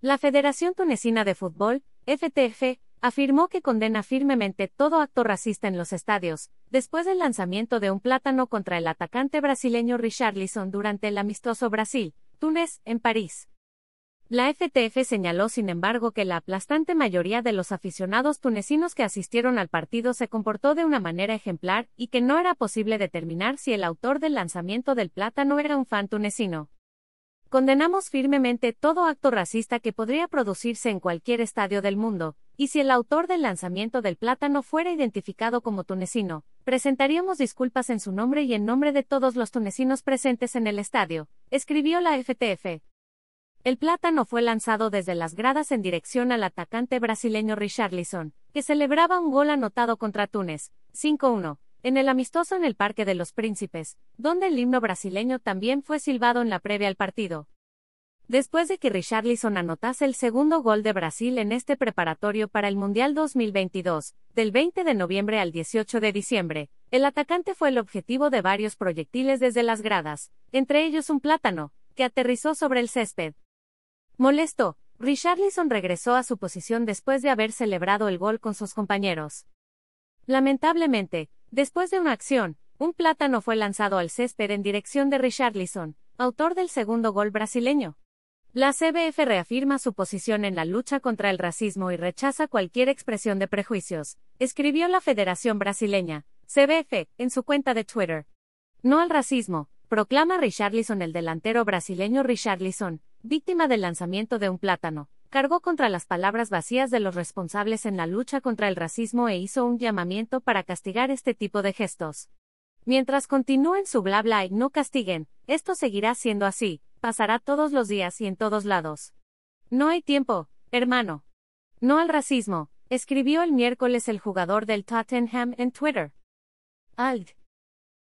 La Federación Tunecina de Fútbol, FTF, afirmó que condena firmemente todo acto racista en los estadios, después del lanzamiento de un plátano contra el atacante brasileño Richarlison durante el amistoso Brasil, Túnez, en París. La FTF señaló sin embargo que la aplastante mayoría de los aficionados tunecinos que asistieron al partido se comportó de una manera ejemplar y que no era posible determinar si el autor del lanzamiento del plátano era un fan tunecino. Condenamos firmemente todo acto racista que podría producirse en cualquier estadio del mundo, y si el autor del lanzamiento del plátano fuera identificado como tunecino, presentaríamos disculpas en su nombre y en nombre de todos los tunecinos presentes en el estadio, escribió la FTF. El plátano fue lanzado desde las gradas en dirección al atacante brasileño Richarlison, que celebraba un gol anotado contra Túnez, 5-1, en el amistoso en el Parque de los Príncipes, donde el himno brasileño también fue silbado en la previa al partido. Después de que Richarlison anotase el segundo gol de Brasil en este preparatorio para el Mundial 2022, del 20 de noviembre al 18 de diciembre, el atacante fue el objetivo de varios proyectiles desde las gradas, entre ellos un plátano, que aterrizó sobre el césped. Molesto, Richarlison regresó a su posición después de haber celebrado el gol con sus compañeros. Lamentablemente, después de una acción, un plátano fue lanzado al césped en dirección de Richarlison, autor del segundo gol brasileño. La CBF reafirma su posición en la lucha contra el racismo y rechaza cualquier expresión de prejuicios, escribió la Federación Brasileña, CBF, en su cuenta de Twitter. No al racismo, proclama Richarlison el delantero brasileño Richarlison, víctima del lanzamiento de un plátano, cargó contra las palabras vacías de los responsables en la lucha contra el racismo e hizo un llamamiento para castigar este tipo de gestos. Mientras continúen su bla bla y no castiguen, esto seguirá siendo así, pasará todos los días y en todos lados. No hay tiempo, hermano. No al racismo, escribió el miércoles el jugador del Tottenham en Twitter. Alt.